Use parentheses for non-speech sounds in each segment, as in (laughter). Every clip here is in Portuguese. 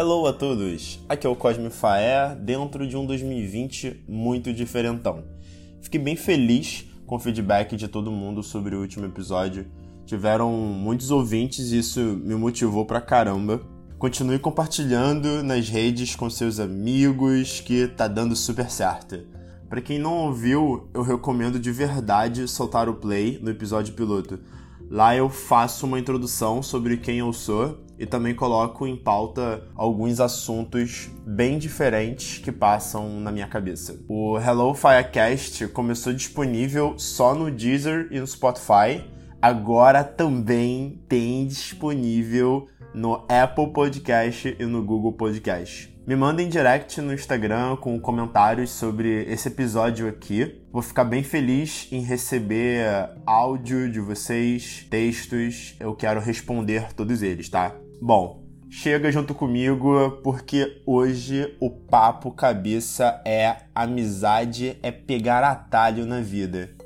Hello a todos! Aqui é o Cosme Faé, dentro de um 2020 muito diferentão. Fiquei bem feliz com o feedback de todo mundo sobre o último episódio. Tiveram muitos ouvintes e isso me motivou pra caramba. Continue compartilhando nas redes com seus amigos que tá dando super certo. Para quem não ouviu, eu recomendo de verdade soltar o play no episódio piloto. Lá eu faço uma introdução sobre quem eu sou e também coloco em pauta alguns assuntos bem diferentes que passam na minha cabeça. O Hello Firecast começou disponível só no Deezer e no Spotify. Agora também tem disponível no Apple Podcast e no Google Podcast. Me mandem direct no Instagram com comentários sobre esse episódio aqui. Vou ficar bem feliz em receber áudio de vocês, textos. Eu quero responder todos eles, tá? Bom, chega junto comigo porque hoje o papo cabeça é amizade é pegar atalho na vida.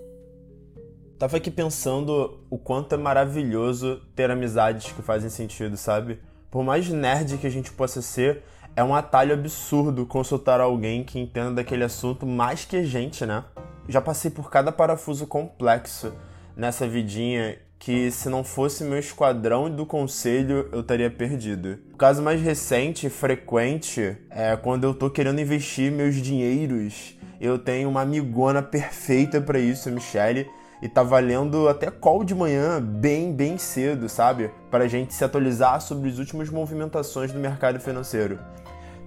Tava aqui pensando o quanto é maravilhoso ter amizades que fazem sentido, sabe? Por mais nerd que a gente possa ser, é um atalho absurdo consultar alguém que entenda daquele assunto mais que a gente, né? Já passei por cada parafuso complexo nessa vidinha que se não fosse meu esquadrão do conselho, eu estaria perdido. O caso mais recente e frequente é quando eu tô querendo investir meus dinheiros. Eu tenho uma amigona perfeita para isso, a Michelle, e tá valendo até call de manhã, bem, bem cedo, sabe? Pra gente se atualizar sobre as últimas movimentações do mercado financeiro.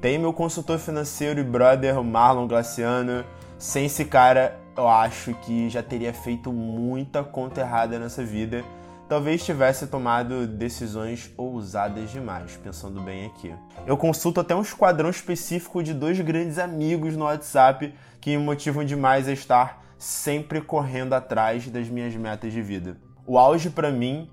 Tem meu consultor financeiro e brother, Marlon Glaciano. Sem esse cara, eu acho que já teria feito muita conta errada nessa vida. Talvez tivesse tomado decisões ousadas demais, pensando bem aqui. Eu consulto até um esquadrão específico de dois grandes amigos no WhatsApp que me motivam demais a estar sempre correndo atrás das minhas metas de vida. O auge para mim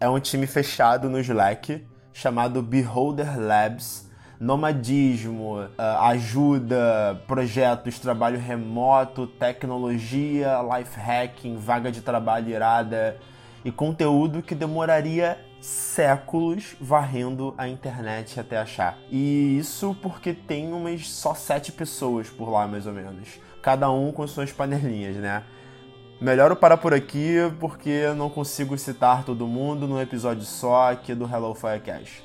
é um time fechado no Slack chamado Beholder Labs nomadismo, ah, ajuda, projetos, trabalho remoto, tecnologia, life hacking, vaga de trabalho irada e conteúdo que demoraria séculos varrendo a internet até achar. E isso porque tem umas só sete pessoas por lá, mais ou menos. Cada um com suas panelinhas, né? Melhor eu parar por aqui porque não consigo citar todo mundo num episódio só aqui do Hello Firecast.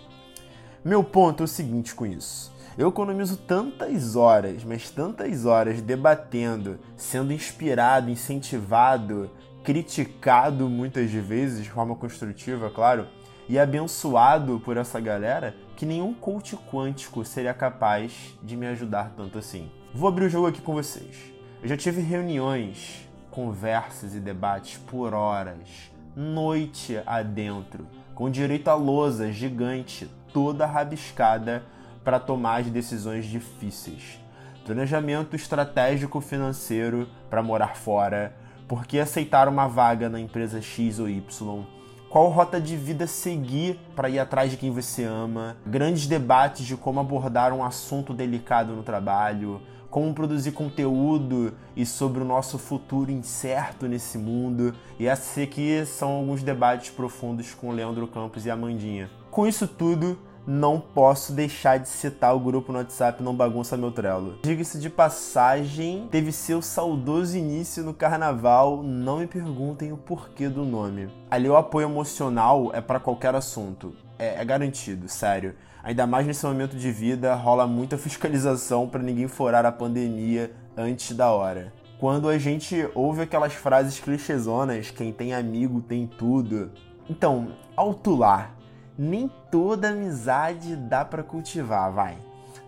Meu ponto é o seguinte com isso. Eu economizo tantas horas, mas tantas horas debatendo, sendo inspirado, incentivado, criticado muitas vezes de forma construtiva, claro, e abençoado por essa galera que nenhum coach quântico seria capaz de me ajudar tanto assim. Vou abrir o jogo aqui com vocês. Eu já tive reuniões, conversas e debates por horas, noite adentro, com direito a lousa gigante, toda rabiscada para tomar as decisões difíceis. Planejamento estratégico financeiro para morar fora, por que aceitar uma vaga na empresa X ou Y, qual rota de vida seguir para ir atrás de quem você ama, grandes debates de como abordar um assunto delicado no trabalho, como produzir conteúdo e sobre o nosso futuro incerto nesse mundo. E esses aqui são alguns debates profundos com Leandro Campos e a Mandinha. Com isso tudo, não posso deixar de citar o grupo no WhatsApp Não Bagunça Meu Trello. Diga-se de passagem, teve seu saudoso início no carnaval, não me perguntem o porquê do nome. Ali o apoio emocional é para qualquer assunto, é, é garantido, sério. Ainda mais nesse momento de vida, rola muita fiscalização para ninguém forar a pandemia antes da hora. Quando a gente ouve aquelas frases clichêsonas, quem tem amigo tem tudo. Então, alto lá, nem toda amizade dá para cultivar, vai.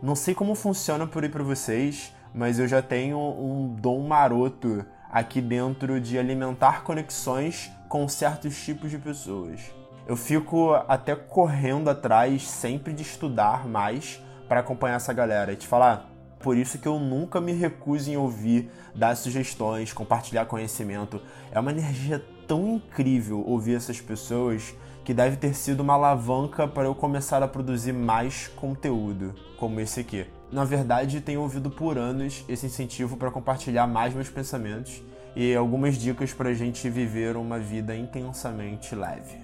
Não sei como funciona por aí para vocês, mas eu já tenho um dom maroto aqui dentro de alimentar conexões com certos tipos de pessoas. Eu fico até correndo atrás sempre de estudar mais para acompanhar essa galera e te falar. Por isso que eu nunca me recuso em ouvir, dar sugestões, compartilhar conhecimento. É uma energia tão incrível ouvir essas pessoas que deve ter sido uma alavanca para eu começar a produzir mais conteúdo, como esse aqui. Na verdade, tenho ouvido por anos esse incentivo para compartilhar mais meus pensamentos e algumas dicas para a gente viver uma vida intensamente leve.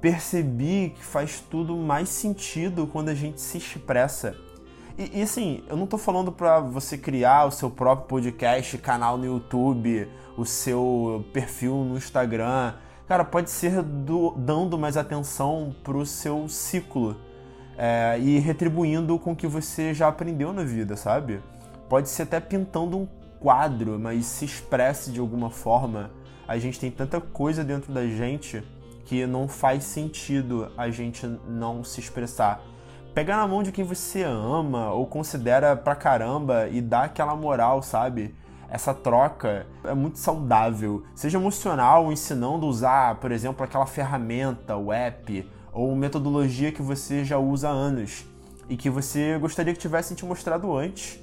percebi que faz tudo mais sentido quando a gente se expressa. E, e assim, eu não tô falando para você criar o seu próprio podcast, canal no YouTube, o seu perfil no Instagram. Cara, pode ser do, dando mais atenção pro seu ciclo é, e retribuindo com o que você já aprendeu na vida, sabe? Pode ser até pintando um quadro, mas se expresse de alguma forma. A gente tem tanta coisa dentro da gente que não faz sentido a gente não se expressar pegar na mão de quem você ama ou considera pra caramba e dar aquela moral, sabe? Essa troca é muito saudável, seja emocional, ensinando a usar, por exemplo, aquela ferramenta, o app, ou metodologia que você já usa há anos e que você gostaria que tivessem te mostrado antes.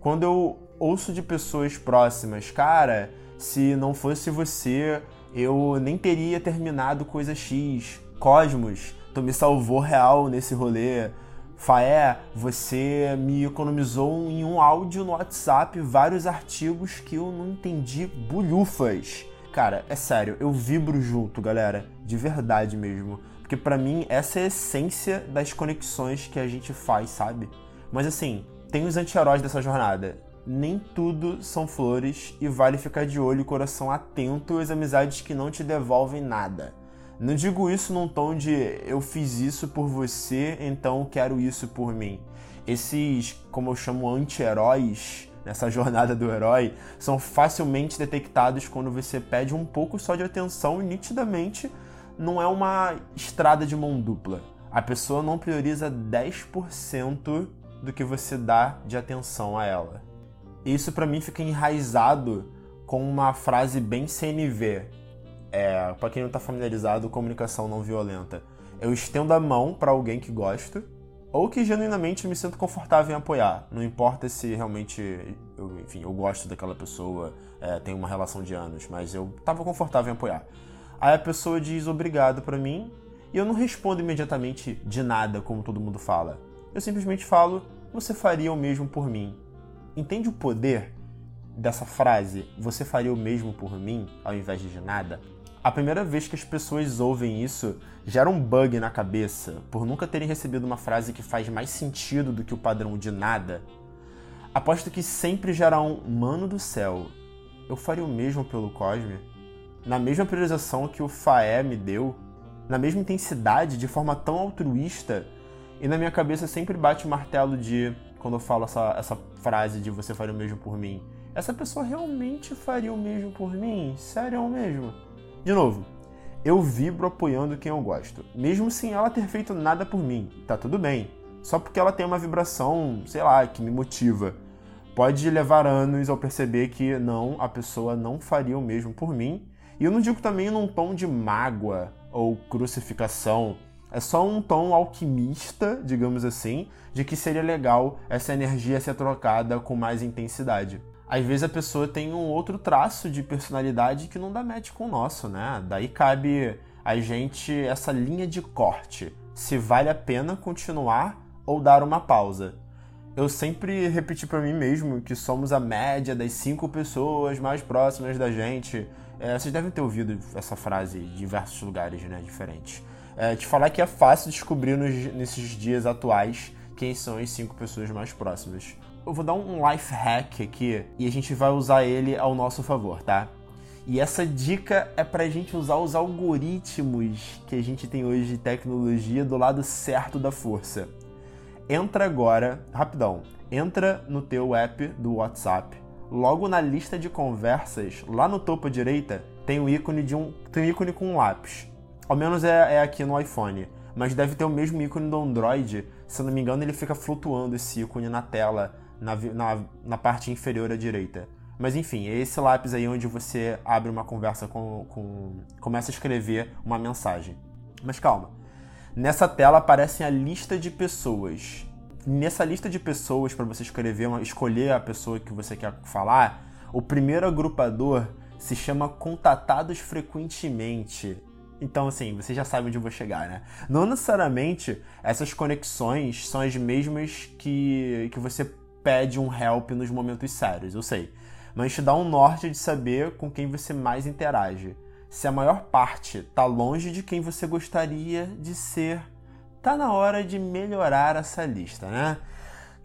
Quando eu ouço de pessoas próximas, cara, se não fosse você, eu nem teria terminado coisa X. Cosmos, tu me salvou real nesse rolê. Faé, você me economizou em um áudio no WhatsApp vários artigos que eu não entendi bulhufas. Cara, é sério, eu vibro junto, galera, de verdade mesmo. Porque para mim essa é a essência das conexões que a gente faz, sabe? Mas assim, tem os anti-heróis dessa jornada. Nem tudo são flores e vale ficar de olho e coração atento às amizades que não te devolvem nada. Não digo isso num tom de eu fiz isso por você, então quero isso por mim. Esses, como eu chamo, anti-heróis nessa (laughs) jornada do herói, são facilmente detectados quando você pede um pouco só de atenção e nitidamente não é uma estrada de mão dupla. A pessoa não prioriza 10% do que você dá de atenção a ela. Isso para mim fica enraizado com uma frase bem CNV, é, para quem não está familiarizado, comunicação não violenta. Eu estendo a mão para alguém que gosto ou que genuinamente me sinto confortável em apoiar. Não importa se realmente, eu, enfim, eu gosto daquela pessoa, é, tem uma relação de anos, mas eu estava confortável em apoiar. Aí a pessoa diz obrigado para mim e eu não respondo imediatamente de nada, como todo mundo fala. Eu simplesmente falo, você faria o mesmo por mim. Entende o poder dessa frase? Você faria o mesmo por mim, ao invés de nada? A primeira vez que as pessoas ouvem isso gera um bug na cabeça por nunca terem recebido uma frase que faz mais sentido do que o padrão de nada. Aposto que sempre gera um mano do céu. Eu faria o mesmo pelo Cosme? Na mesma priorização que o Faé me deu? Na mesma intensidade, de forma tão altruísta? E na minha cabeça sempre bate o martelo de, quando eu falo essa, essa frase de você faria o mesmo por mim, essa pessoa realmente faria o mesmo por mim? Sério mesmo? De novo, eu vibro apoiando quem eu gosto, mesmo sem ela ter feito nada por mim. Tá tudo bem. Só porque ela tem uma vibração, sei lá, que me motiva. Pode levar anos ao perceber que não, a pessoa não faria o mesmo por mim. E eu não digo também num tom de mágoa ou crucificação. É só um tom alquimista, digamos assim, de que seria legal essa energia ser trocada com mais intensidade às vezes a pessoa tem um outro traço de personalidade que não dá match com o nosso, né? Daí cabe a gente essa linha de corte, se vale a pena continuar ou dar uma pausa. Eu sempre repeti para mim mesmo que somos a média das cinco pessoas mais próximas da gente. É, vocês devem ter ouvido essa frase em diversos lugares, né, diferentes. É, te falar que é fácil descobrir nos, nesses dias atuais quem são as cinco pessoas mais próximas eu vou dar um life hack aqui e a gente vai usar ele ao nosso favor, tá? E essa dica é pra gente usar os algoritmos que a gente tem hoje de tecnologia do lado certo da força. Entra agora, rapidão, entra no teu app do WhatsApp, logo na lista de conversas, lá no topo à direita, tem um ícone de um, tem um ícone com um lápis. Ao menos é, é aqui no iPhone, mas deve ter o mesmo ícone do Android. Se não me engano, ele fica flutuando esse ícone na tela na, na, na parte inferior à direita. Mas enfim, é esse lápis aí onde você abre uma conversa com, com. começa a escrever uma mensagem. Mas calma. Nessa tela aparecem a lista de pessoas. Nessa lista de pessoas, para você escrever, escolher a pessoa que você quer falar, o primeiro agrupador se chama Contatados Frequentemente. Então, assim, você já sabe onde eu vou chegar, né? Não necessariamente essas conexões são as mesmas que, que você pede um help nos momentos sérios, eu sei. Mas te dá um norte de saber com quem você mais interage. se a maior parte tá longe de quem você gostaria de ser, tá na hora de melhorar essa lista, né?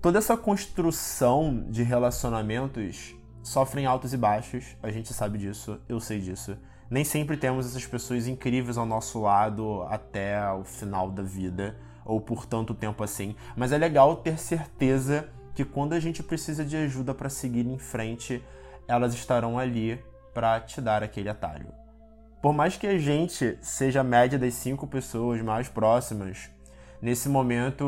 Toda essa construção de relacionamentos sofrem altos e baixos, a gente sabe disso, eu sei disso. Nem sempre temos essas pessoas incríveis ao nosso lado até o final da vida, ou por tanto tempo assim, mas é legal ter certeza que quando a gente precisa de ajuda para seguir em frente, elas estarão ali para te dar aquele atalho. Por mais que a gente seja a média das cinco pessoas mais próximas, nesse momento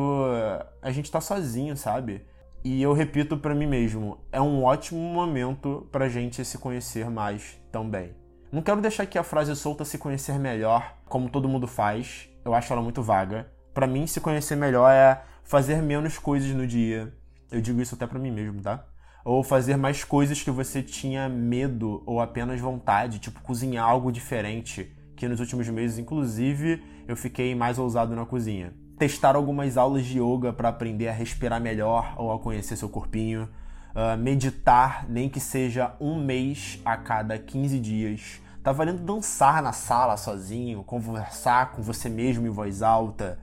a gente tá sozinho, sabe? E eu repito para mim mesmo, é um ótimo momento pra gente se conhecer mais também. Não quero deixar aqui a frase solta se conhecer melhor, como todo mundo faz. Eu acho ela muito vaga. Para mim, se conhecer melhor é fazer menos coisas no dia. Eu digo isso até para mim mesmo, tá? Ou fazer mais coisas que você tinha medo ou apenas vontade, tipo cozinhar algo diferente. Que nos últimos meses, inclusive, eu fiquei mais ousado na cozinha testar algumas aulas de yoga para aprender a respirar melhor ou a conhecer seu corpinho, uh, meditar, nem que seja um mês a cada 15 dias. Tá valendo dançar na sala sozinho, conversar com você mesmo em voz alta.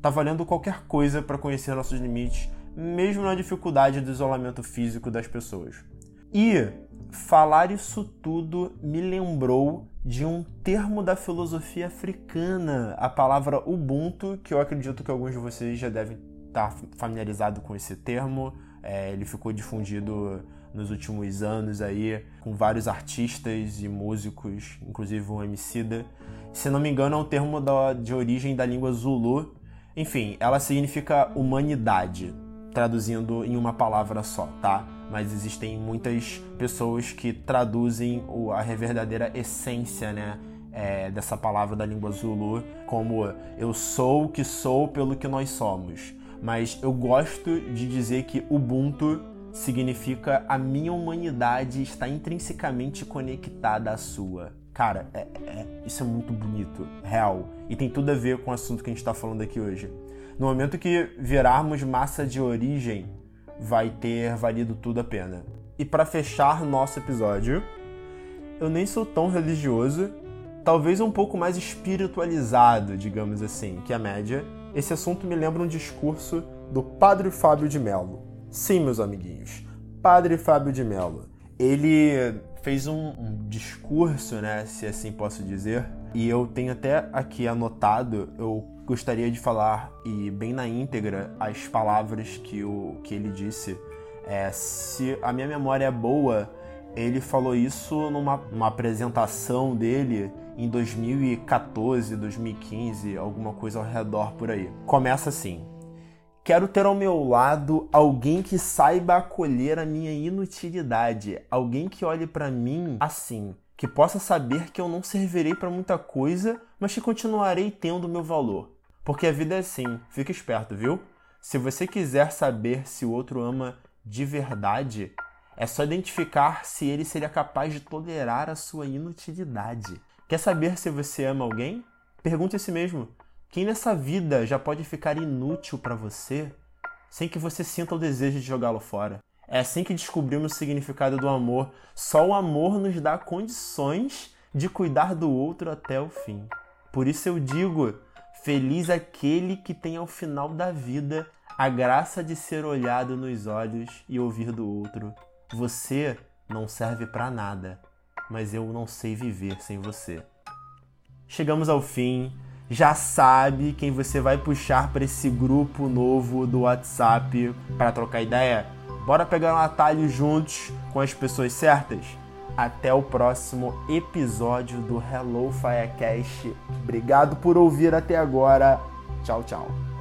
Tá valendo qualquer coisa para conhecer nossos limites, mesmo na dificuldade do isolamento físico das pessoas. E falar isso tudo me lembrou de um termo da filosofia africana, a palavra Ubuntu, que eu acredito que alguns de vocês já devem estar familiarizados com esse termo. É, ele ficou difundido nos últimos anos aí com vários artistas e músicos, inclusive o Emicida. Se não me engano, é um termo da, de origem da língua Zulu. Enfim, ela significa humanidade, traduzindo em uma palavra só, tá? mas existem muitas pessoas que traduzem a verdadeira essência, né? É, dessa palavra da língua Zulu como eu sou o que sou pelo que nós somos. Mas eu gosto de dizer que Ubuntu significa a minha humanidade está intrinsecamente conectada à sua. Cara, é, é, isso é muito bonito, real. E tem tudo a ver com o assunto que a gente está falando aqui hoje. No momento que virarmos massa de origem, vai ter valido tudo a pena. E para fechar nosso episódio, eu nem sou tão religioso, talvez um pouco mais espiritualizado, digamos assim, que a média. Esse assunto me lembra um discurso do Padre Fábio de Mello. Sim, meus amiguinhos, Padre Fábio de Mello. Ele fez um, um discurso, né, se assim posso dizer, e eu tenho até aqui anotado, eu gostaria de falar, e bem na íntegra, as palavras que, o, que ele disse. É, se a minha memória é boa, ele falou isso numa, apresentação dele em 2014, 2015, alguma coisa ao redor por aí. Começa assim. Quero ter ao meu lado alguém que saiba acolher a minha inutilidade, alguém que olhe para mim assim, que possa saber que eu não servirei para muita coisa, mas que continuarei tendo meu valor. Porque a vida é assim, fica esperto, viu? Se você quiser saber se o outro ama de verdade, é só identificar se ele seria capaz de tolerar a sua inutilidade. Quer saber se você ama alguém? Pergunte a si mesmo: quem nessa vida já pode ficar inútil para você sem que você sinta o desejo de jogá-lo fora? É assim que descobrimos o significado do amor. Só o amor nos dá condições de cuidar do outro até o fim. Por isso eu digo: feliz aquele que tem ao final da vida a graça de ser olhado nos olhos e ouvir do outro. Você não serve para nada, mas eu não sei viver sem você. Chegamos ao fim. Já sabe quem você vai puxar para esse grupo novo do WhatsApp para trocar ideia? Bora pegar um atalho juntos com as pessoas certas? Até o próximo episódio do Hello Firecast. Obrigado por ouvir até agora. Tchau, tchau.